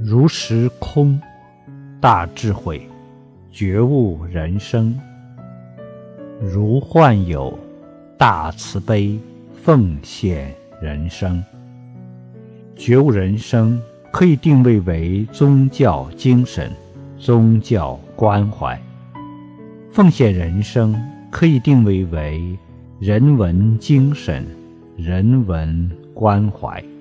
如时空大智慧觉悟人生。如幻有大慈悲奉献人生。觉悟人生可以定位为宗教精神宗教关怀。奉献人生可以定位为人文精神人文关怀。